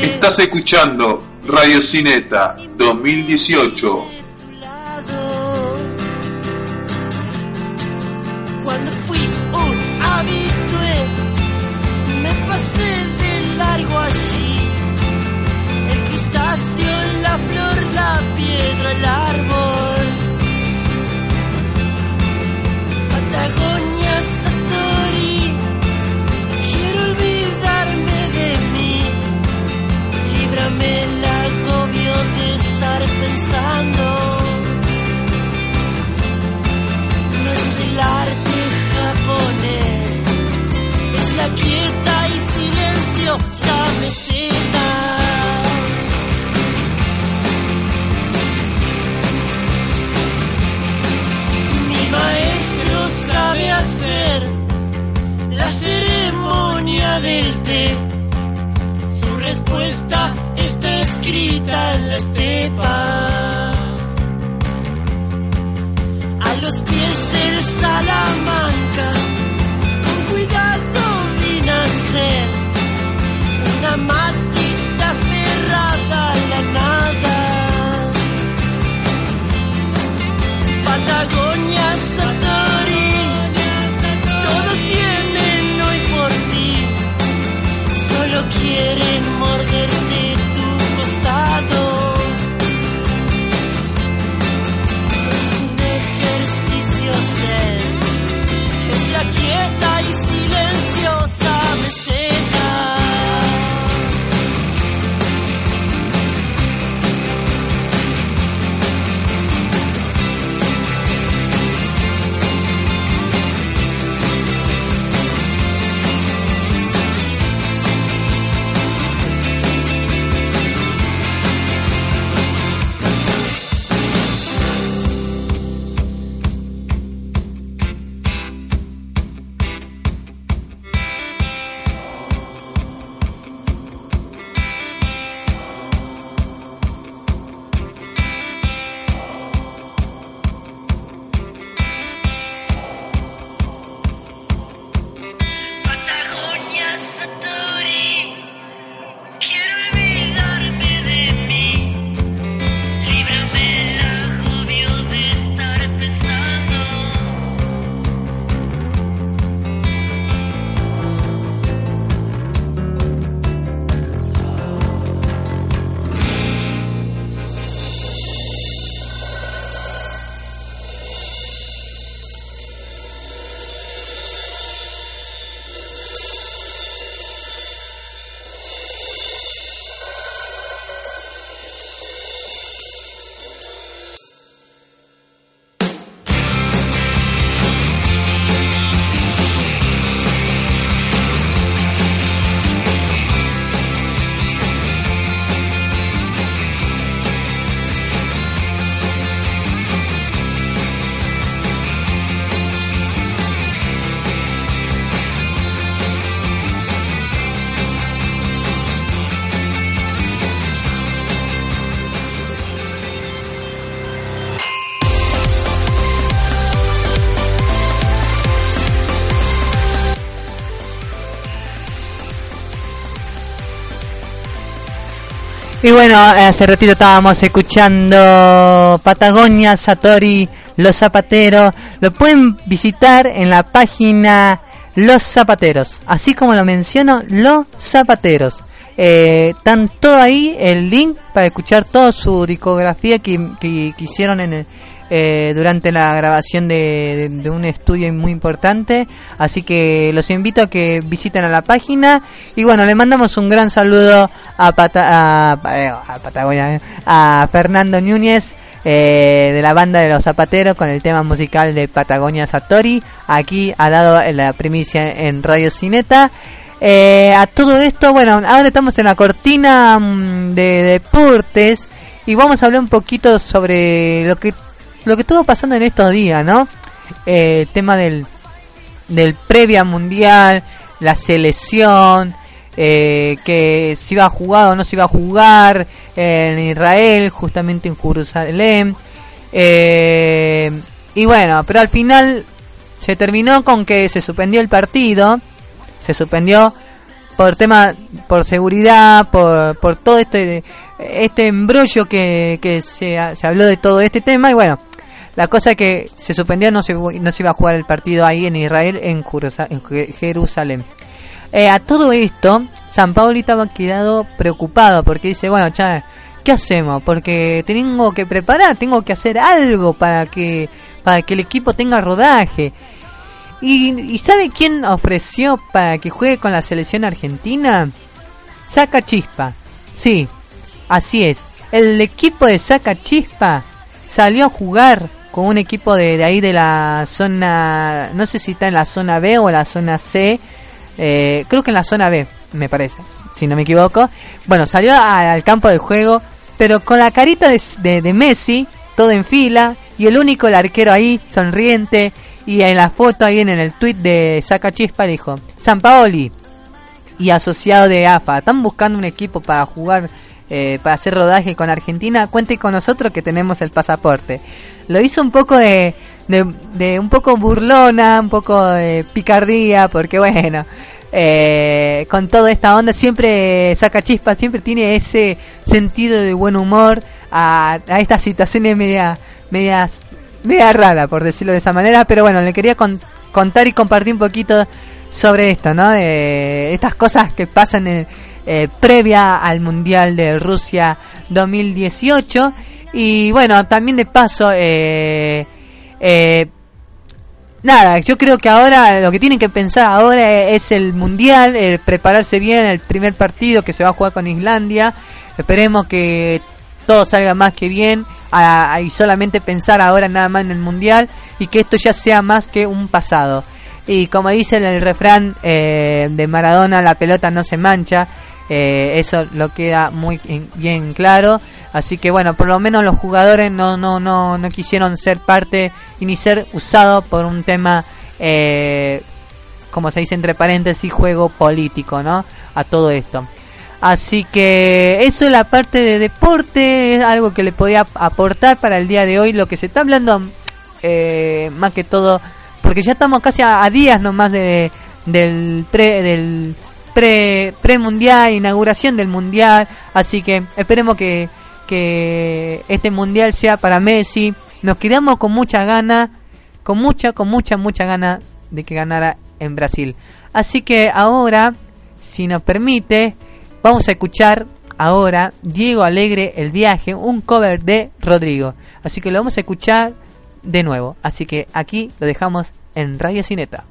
Estás escuchando Radio Cineta 2018. El crustáceo, la flor, la piedra, el árbol. Patagonia Satori, quiero olvidarme de mí. Líbrame el agobio de estar pensando. No es el arte japonés, es la quieta silenciosa meseta. Mi maestro sabe hacer la ceremonia del té. Su respuesta está escrita en la estepa. A los pies del Salamanca, con cuidado vine a ser una matita aferrada a la nada. Patagonia Y bueno, hace ratito estábamos escuchando Patagonia, Satori, Los Zapateros. Lo pueden visitar en la página Los Zapateros. Así como lo menciono, Los Zapateros. Eh, están todo ahí, el link para escuchar toda su discografía que, que, que hicieron en el, eh, durante la grabación de, un estudio muy importante. Así que los invito a que visiten a la página. Y bueno, le mandamos un gran saludo a Patagonia, eh, a Fernando Núñez. eh, de la banda de los zapateros con el tema musical de Patagonia Satori aquí ha dado la primicia en Radio Cineta eh, a todo esto, bueno, ahora estamos en la cortina mm, de deportes y vamos a hablar un poquito sobre lo que lo que estuvo pasando en estos días, ¿no? Eh, tema del del previa mundial, la selección, eh, que si iba a jugar o no se iba a jugar en Israel, justamente en Jerusalén. Eh, y bueno, pero al final se terminó con que se suspendió el partido, se suspendió por tema, por seguridad, por, por todo este este embrollo que, que se, se habló de todo este tema y bueno, la cosa es que se suspendió, no se, no se iba a jugar el partido ahí en Israel, en, Jerusa- en Je- Jerusalén. Eh, a todo esto, San Pauli estaba quedado preocupado porque dice, bueno, cha, ¿qué hacemos? Porque tengo que preparar, tengo que hacer algo para que para que el equipo tenga rodaje. ¿Y, y sabe quién ofreció para que juegue con la selección argentina? Saca Chispa. Sí, así es. El equipo de Saca Chispa salió a jugar con un equipo de, ahí de la zona, no sé si está en la zona B o la zona C, eh, creo que en la zona B, me parece, si no me equivoco. Bueno, salió al campo de juego, pero con la carita de, de- de Messi, todo en fila, y el único, el arquero ahí, sonriente, y en la foto ahí en el tweet de Saca Chispa dijo, San Paoli y asociado de AFA, están buscando un equipo para jugar, eh, para hacer rodaje con Argentina, cuente con nosotros que tenemos el pasaporte. Lo hizo un poco de, de, un poco burlona, un poco de picardía, porque bueno, eh, con toda esta onda siempre saca chispa, siempre tiene ese sentido de buen humor a, a estas situaciones media, medias, media rara, por decirlo de esa manera, pero bueno, le quería con- contar y compartir un poquito sobre esto, ¿no? De estas cosas que pasan en, eh, previa al Mundial de Rusia 2018. Y bueno, también de paso, eh, eh, nada, yo creo que ahora lo que tienen que pensar ahora es el Mundial, el prepararse bien el primer partido que se va a jugar con Islandia. Esperemos que todo salga más que bien a- y solamente pensar ahora nada más en el Mundial y que esto ya sea más que un pasado. Y como dice el, el refrán eh, de Maradona, la pelota no se mancha. Eh, eso lo queda muy en- bien claro. Así que bueno, por lo menos los jugadores no, no, no, no quisieron ser parte ni ser usados por un tema, eh, como se dice entre paréntesis, juego político, ¿no? A todo esto. Así que eso es la parte de deporte, es algo que le podía aportar para el día de hoy. Lo que se está hablando, eh, más que todo, porque ya estamos casi a, a días nomás de, del pre, del pre, pre mundial, inauguración del mundial. Así que esperemos que, que este mundial sea para Messi. Nos quedamos con mucha gana, con mucha, con mucha, mucha gana de que ganara en Brasil. Así que ahora, si nos permite, vamos a escuchar ahora Diego Alegre El Viaje, un cover de Rodrigo. Así que lo vamos a escuchar de nuevo. Así que aquí lo dejamos en Radio Cineta.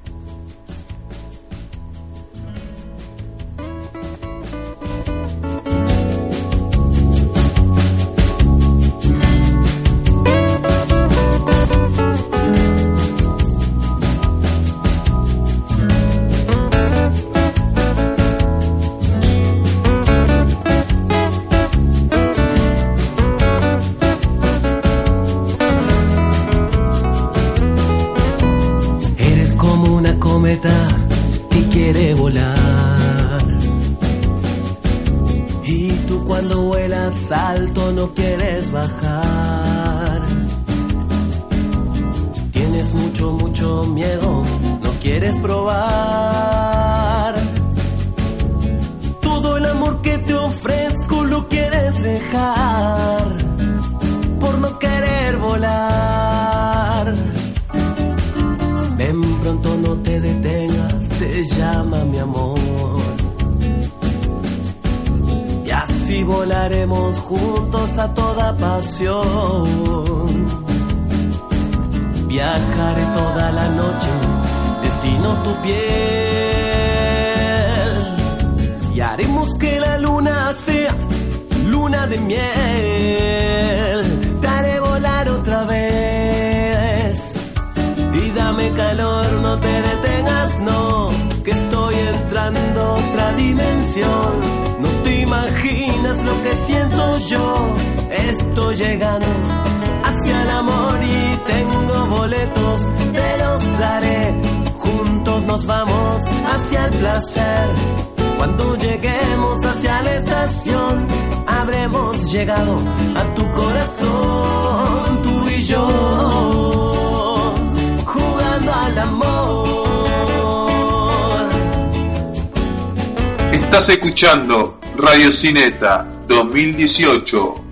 Estás escuchando Radio Cineta 2018.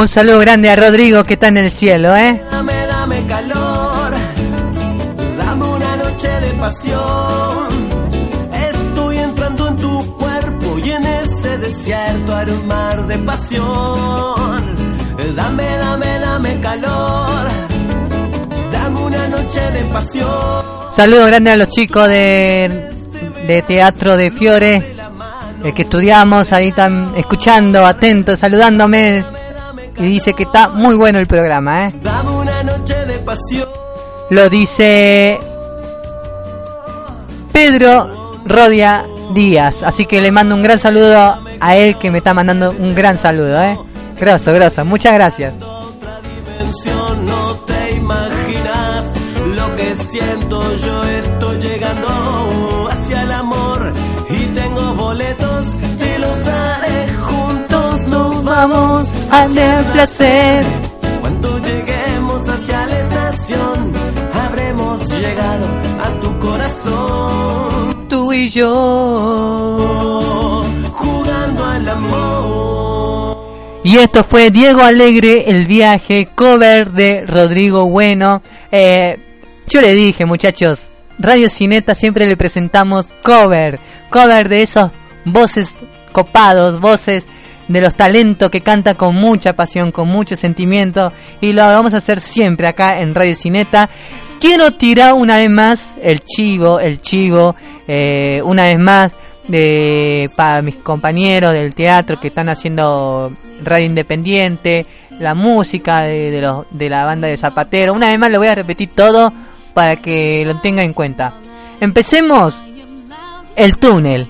Un saludo grande a Rodrigo que está en el cielo, ¿eh? Dame, dame calor, dame una noche de pasión. Estoy entrando en tu cuerpo y en ese desierto haré un mar de pasión. Dame, dame, dame calor, dame una noche de pasión. Saludo grande a los chicos de, de Teatro de Fiore, eh, que estudiamos, ahí están escuchando, atentos, saludándome. Y dice que está muy bueno el programa, ¿eh? Dame una noche de pasión. Lo dice Pedro Rodia Díaz. Así que le mando un gran saludo a él que me está mandando un gran saludo, ¿eh? Grosso, grosso. Muchas gracias. dimensión, no te imaginas lo que siento. Yo estoy llegando hacia el amor y tengo boletos, te los daré juntos. Nos vamos hacia el placer. Cuando lleguemos hacia la estación, habremos llegado a tu corazón. Tú y yo jugando al amor. Y esto fue Diego Alegre, el viaje, cover de Rodrigo Bueno. Eh, yo le dije, muchachos, Radio Cineta siempre le presentamos cover, cover de esos voces copados, voces de los talentos que canta con mucha pasión, con mucho sentimiento, y lo vamos a hacer siempre acá en Radio Cineta. Quiero tirar una vez más el chivo, el chivo, eh, una vez más de para mis compañeros del teatro que están haciendo radio independiente, la música de, de, de la banda de Zapatero. Una vez más lo voy a repetir todo para que lo tenga en cuenta. Empecemos el túnel,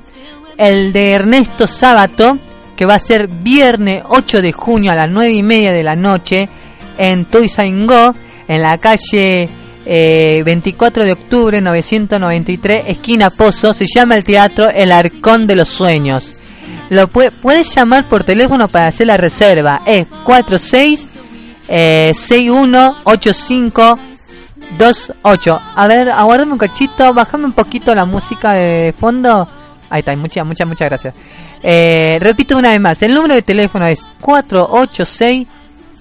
el de Ernesto Sábato, que va a ser viernes 8 de junio a las 9 y media de la noche en Toys Go, en la calle eh, 24 de octubre 993, esquina Pozo. Se llama el teatro El Arcón de los Sueños. Lo puede, puedes llamar por teléfono para hacer la reserva. Es 46 eh, 6185 28. A ver, aguardame un cachito, bajame un poquito la música de fondo. Ahí está, muchas, muchas, muchas gracias. Eh, repito una vez más, el número de teléfono es 486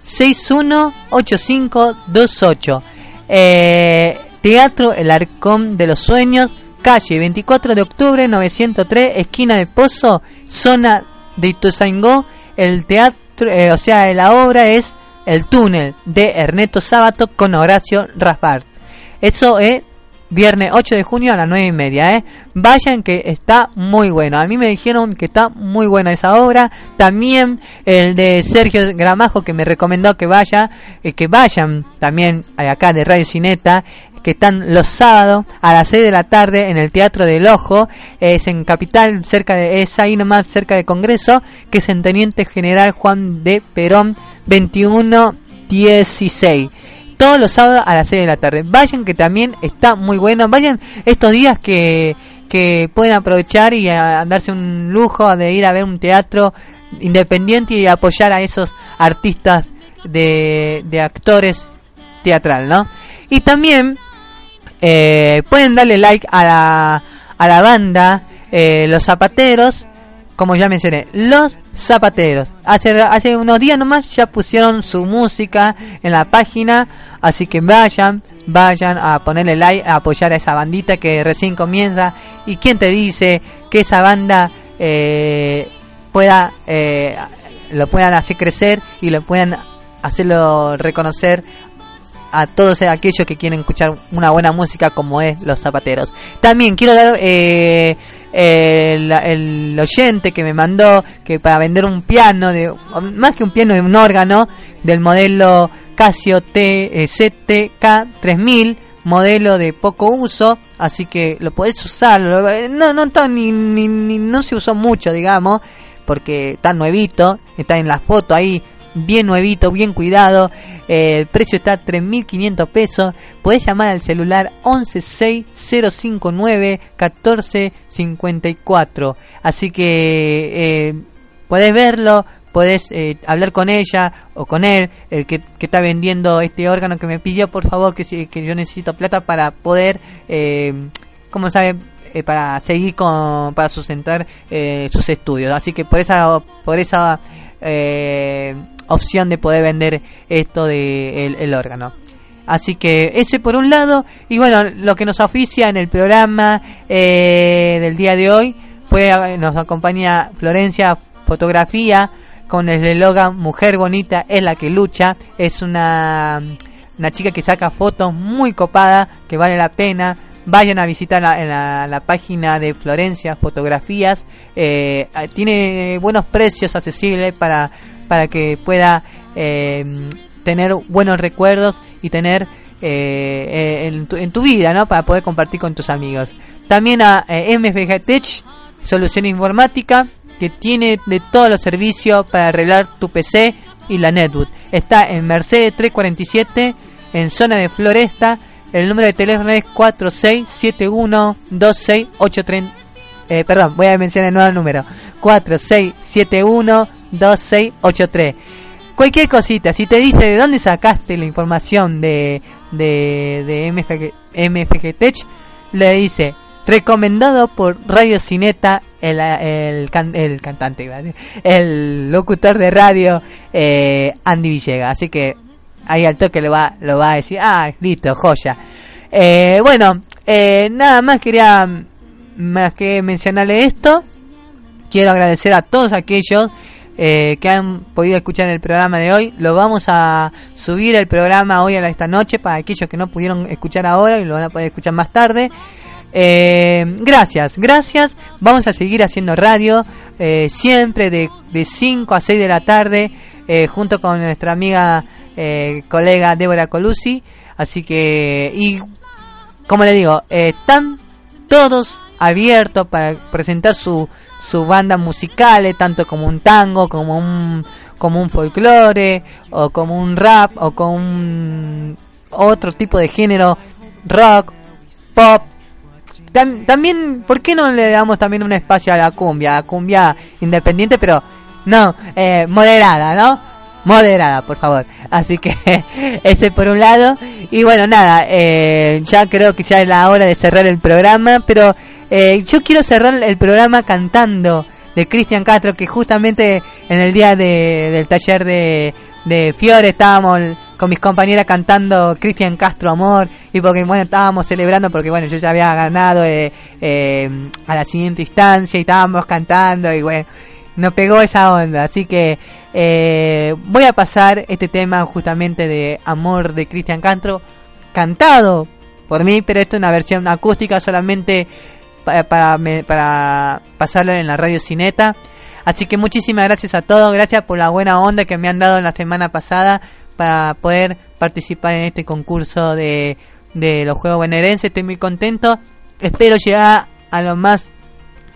618528. Eh, Teatro El Arcón de los Sueños, calle 24 de octubre 903, esquina de Pozo, zona de Ituzaingó. El teatro, eh, o sea, la obra es El túnel de Ernesto Sábato con Horacio Raspar. Eso es viernes 8 de junio a las 9 y media, ¿eh? Vayan que está muy bueno. A mí me dijeron que está muy buena esa obra. También el de Sergio Gramajo que me recomendó que vaya, eh, que vayan también acá de Radio Cineta, que están los sábados a las 6 de la tarde en el Teatro del Ojo, es en Capital, cerca de, es ahí nomás cerca de Congreso, que es en Teniente General Juan de Perón 2116 todos los sábados a las 6 de la tarde. Vayan que también está muy bueno. Vayan estos días que, que pueden aprovechar y a, darse un lujo de ir a ver un teatro independiente y apoyar a esos artistas de, de actores teatral, ¿no? Y también eh, pueden darle like a la, a la banda eh, Los Zapateros, como ya mencioné, Los Zapateros. Hace, hace unos días nomás ya pusieron su música en la página, así que vayan, vayan a ponerle like, a apoyar a esa bandita que recién comienza. ¿Y quién te dice que esa banda eh, pueda, eh, lo puedan hacer crecer y lo puedan hacerlo reconocer a todos aquellos que quieren escuchar una buena música como es Los Zapateros. También quiero dar eh, el, el oyente que me mandó que para vender un piano, de más que un piano, de un órgano del modelo Casio T, eh, CTK 3000, modelo de poco uso, así que lo podés usar. No, no, está ni, ni, ni- no se usó mucho, digamos, porque está nuevito, está en la foto ahí bien nuevito, bien cuidado. Eh, el precio está a 3.500 pesos. Podés llamar al celular 116059-1454. Así que eh, podés verlo, podés eh, hablar con ella o con él, el que, que está vendiendo este órgano que me pidió, por favor, que, que yo necesito plata para poder, eh, como sabe, eh, para seguir con, para sustentar eh, sus estudios. Así que por esa, por esa opción de poder vender esto de el, órgano. Así que ese por un lado y bueno lo que nos oficia en el programa eh, del día de hoy fue eh, nos acompaña Florencia fotografía con el eslogan mujer bonita es la que lucha es una una chica que saca fotos muy copada que vale la pena vayan a visitar la, la, la página de Florencia Fotografías. Eh, tiene buenos precios accesibles para, para que pueda eh, tener buenos recuerdos y tener eh, en, tu, en tu vida, ¿no? Para poder compartir con tus amigos. También a eh, MFG Tech, solución informática, que tiene de todos los servicios para arreglar tu PC y la netbook. Está en Mercedes 347, en zona de Floresta. El número de teléfono es 4671-2683. Eh, perdón, voy a mencionar el nuevo número. 4671-2683. Cualquier cosita, si te dice de dónde sacaste la información de, de, de MFG, MFG Tech, le dice recomendado por Radio Cineta, el, el, el cantante, el locutor de radio eh, Andy Villegas. Así que ahí al toque lo va, lo va a decir, ah, listo, joya. Eh, bueno, eh, nada más quería más que mencionarle esto. Quiero agradecer a todos aquellos eh, que han podido escuchar el programa de hoy. Lo vamos a subir el programa hoy a esta noche para aquellos que no pudieron escuchar ahora y lo van a poder escuchar más tarde. Eh, gracias, gracias. Vamos a seguir haciendo radio eh, siempre de, de 5 a 6 de la tarde eh, junto con nuestra amiga eh, colega Débora Colusi. Así que, y como le digo, eh, están todos abiertos para presentar su, su banda musicales, tanto como un tango, como un, como un folclore, o como un rap, o con un otro tipo de género, rock, pop. Tam- también, ¿por qué no le damos también un espacio a la cumbia? A cumbia independiente, pero no, eh, moderada, ¿no? Moderada, por favor. Así que <laughs> ese por un lado. Y bueno, nada, eh, ya creo que ya es la hora de cerrar el programa, pero eh, yo quiero cerrar el programa cantando de Cristian Castro, que justamente en el día de, del taller de, de Fiore estábamos con mis compañeras cantando Cristian Castro Amor y porque bueno estábamos celebrando porque bueno yo ya había ganado eh, eh, a la siguiente instancia y estábamos cantando y bueno nos pegó esa onda. Así que eh, voy a pasar este tema justamente de Amor de Cristian Castro cantado por mí pero esto es una versión acústica solamente para, para, pasarlo en la radio Cineta Así que muchísimas gracias a todos, gracias por la buena onda que me han dado la semana pasada para poder participar en este concurso de, de los Juegos Bonaerenses. Estoy muy contento. Espero llegar a lo más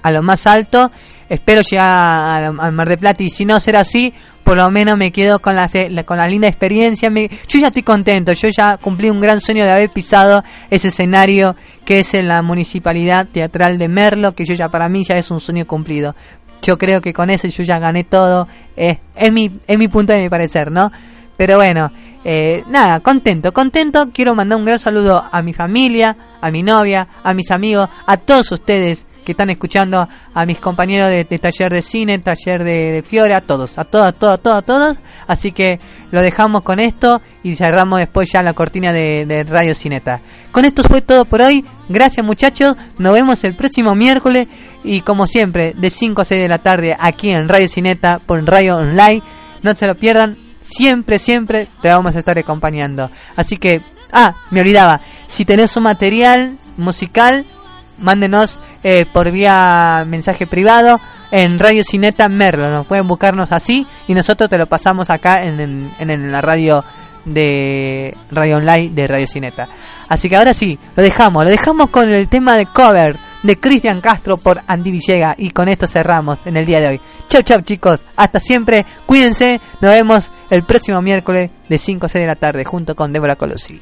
a lo más alto. Espero llegar al Mar de Plata y si no será así, por lo menos me quedo con la, con la linda experiencia. Me- yo ya estoy contento, yo ya cumplí un gran sueño de haber pisado ese escenario que es en la Municipalidad Teatral de Merlo, que yo ya para mí ya es un sueño cumplido. Yo creo que con eso yo ya gané todo. eh, es, mi, es mi punto de mi parecer, ¿no? Pero bueno, eh, nada, contento, contento. Quiero mandar un gran saludo a mi familia, a mi novia, a mis amigos, a todos ustedes que están escuchando, a mis compañeros de, taller de cine, taller de, de Fiore, a todos, a todos, a todos, a todos, a todos. Así que lo dejamos con esto y cerramos después ya la cortina de, de Radio Cineta. Con esto fue todo por hoy. Gracias muchachos. Nos vemos el próximo miércoles y como siempre de 5 a 6 de la tarde aquí en Radio Cineta por Radio Online. No se lo pierdan. Siempre, siempre te vamos a estar acompañando. Así que, ah, me olvidaba. Si tenés un material musical, mándenos eh, por vía mensaje privado en Radio Cineta Merlo. Nos pueden buscarnos así y nosotros te lo pasamos acá en, en- en- la radio de Radio Online de Radio Cineta. Así que ahora sí, lo dejamos, lo dejamos con el tema de cover de Cristian Castro por Andy Villega y con esto cerramos en el día de hoy. Chau chau chicos, hasta siempre, cuídense, nos vemos el próximo miércoles de 5 a 6 de la tarde junto con Débora Colosi.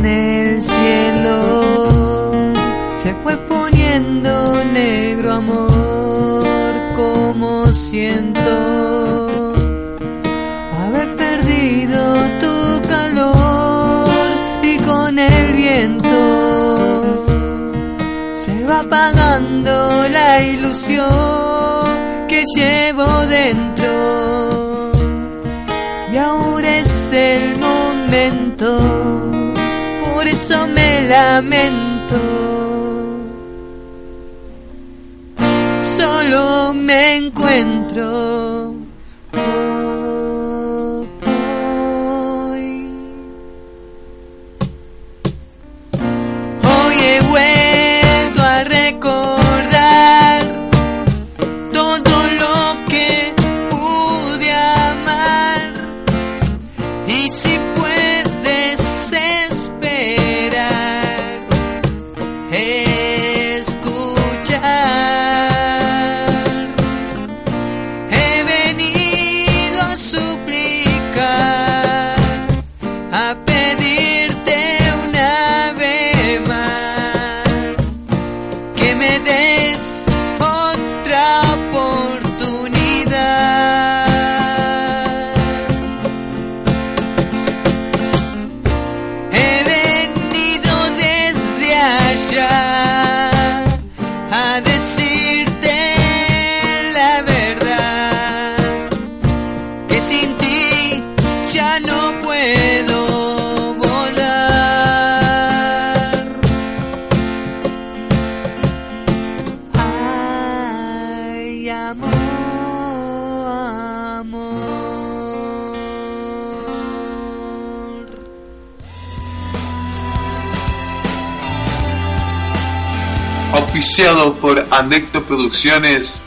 En el cielo se fue poniendo negro amor como siento. Haber perdido tu calor y con el viento se va apagando la ilusión que llevo dentro. Y ahora es el momento, eso me lamento. Solo me encuentro Producciones,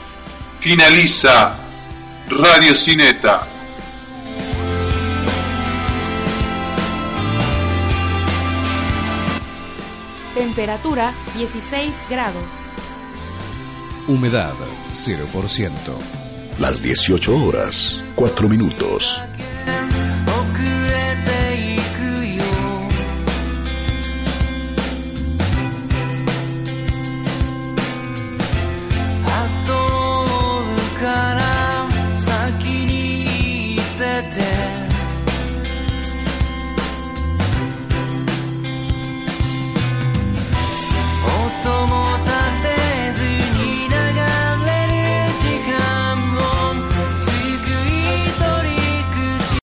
finaliza Radio Cineta. Temperatura 16 grados. Humedad 0%. Las 18 horas, 4 minutos.